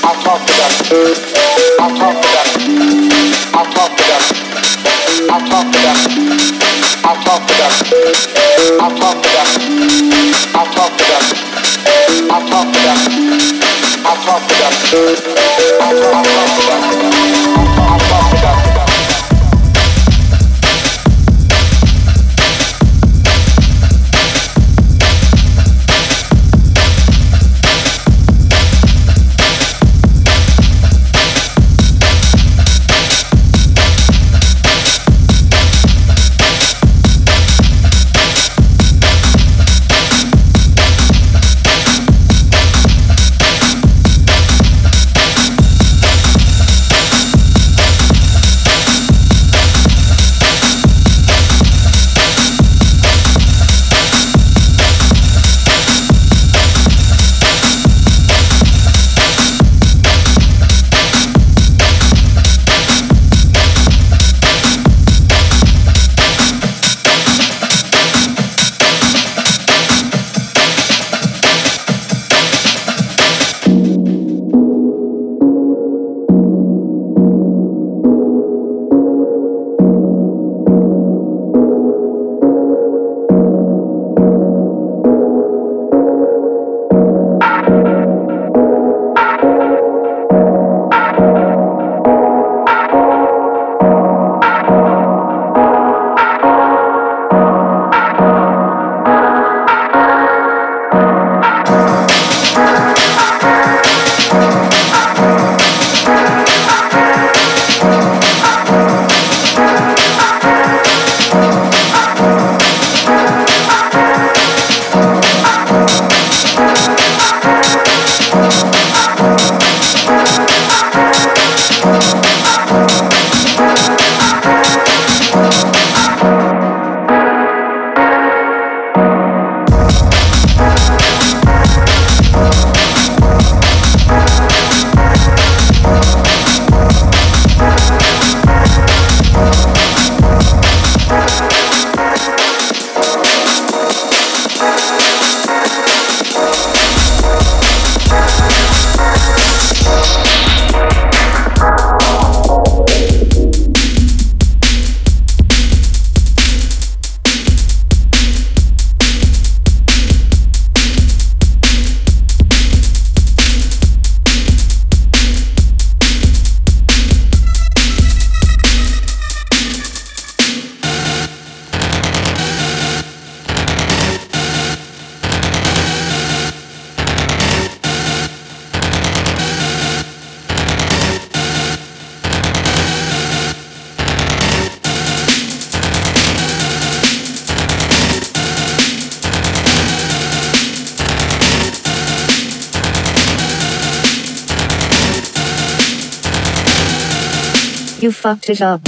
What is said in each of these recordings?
I talk to them. I talk to them. I'll talk to them. I'll talk to them. I'll talk to them. Fucked it up.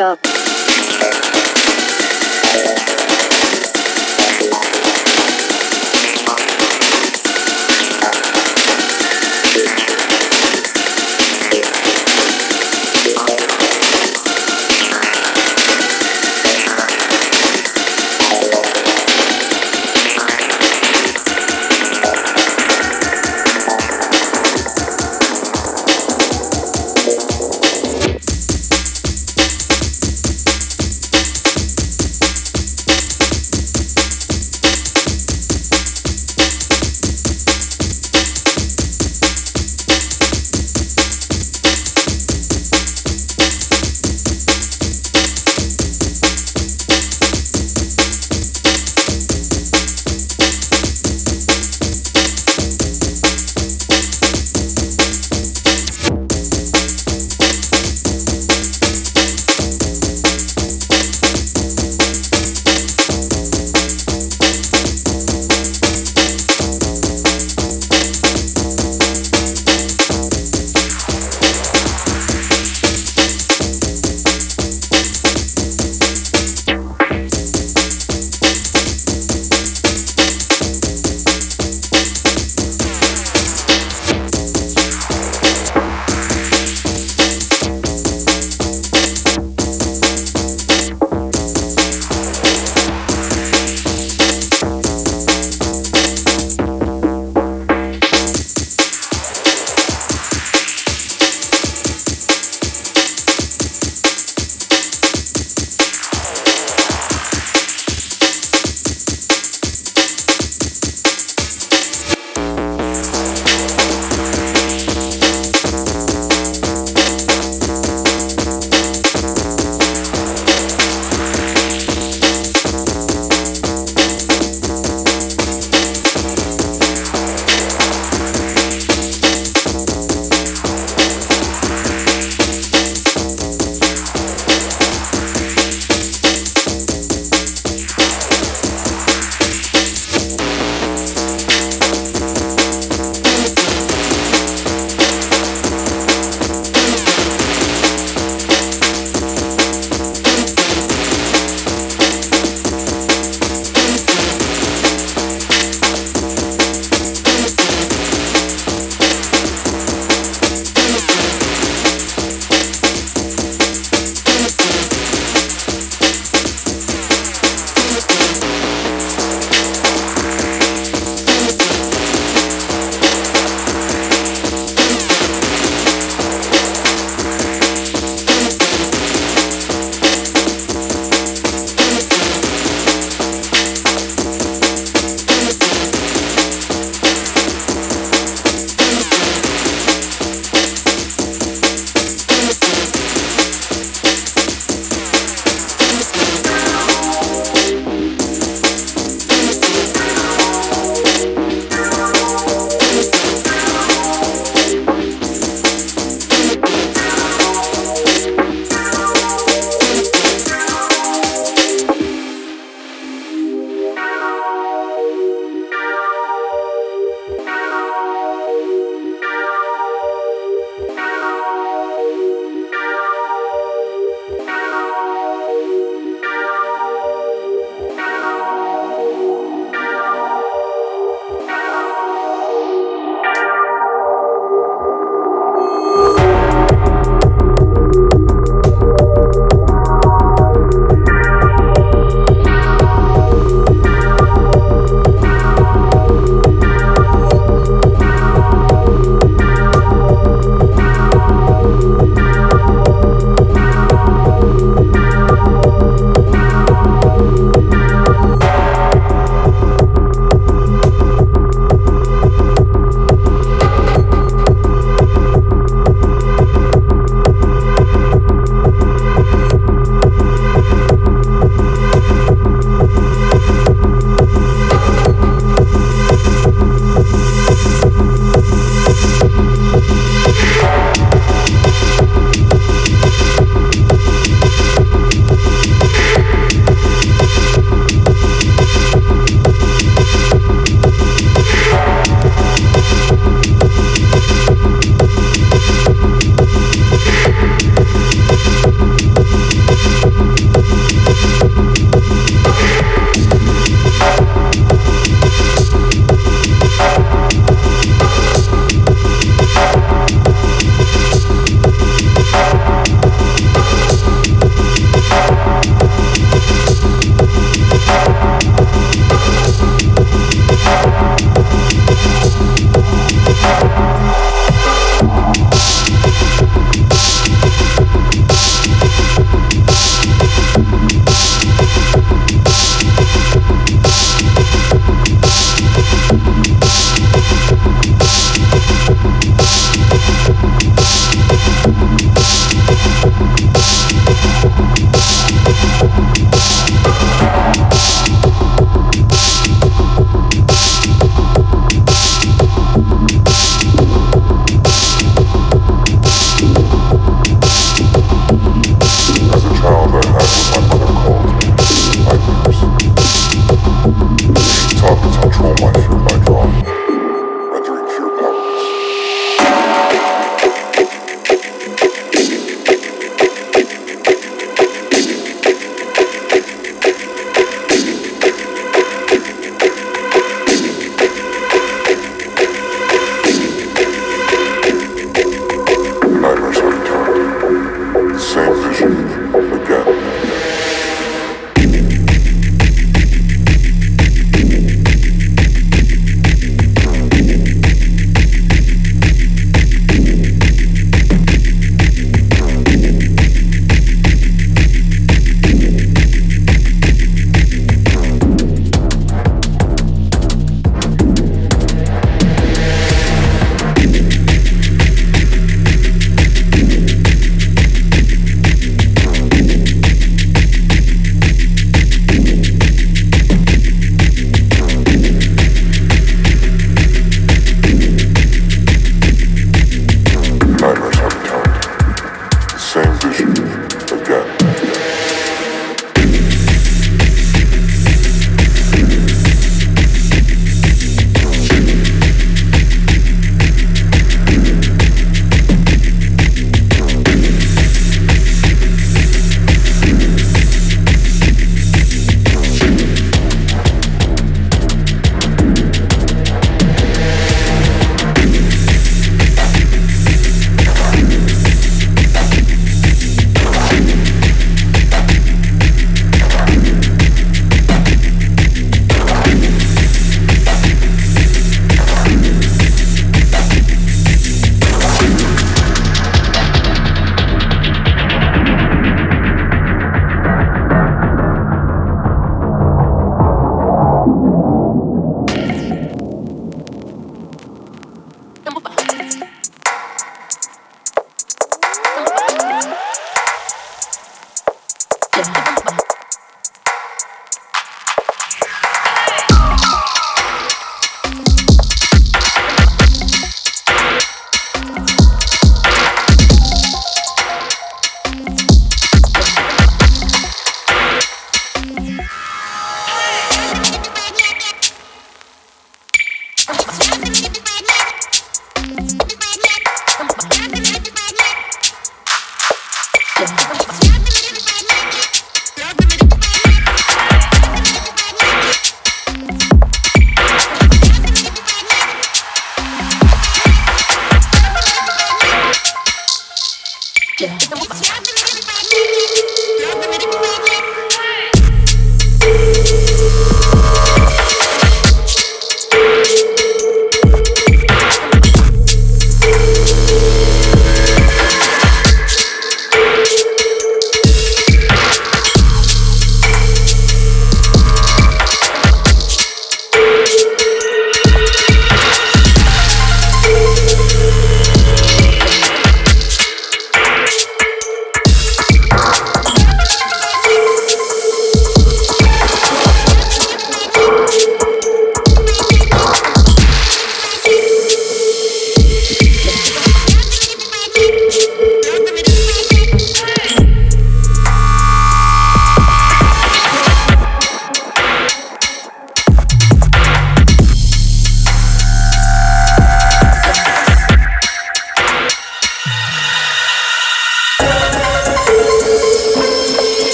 Up.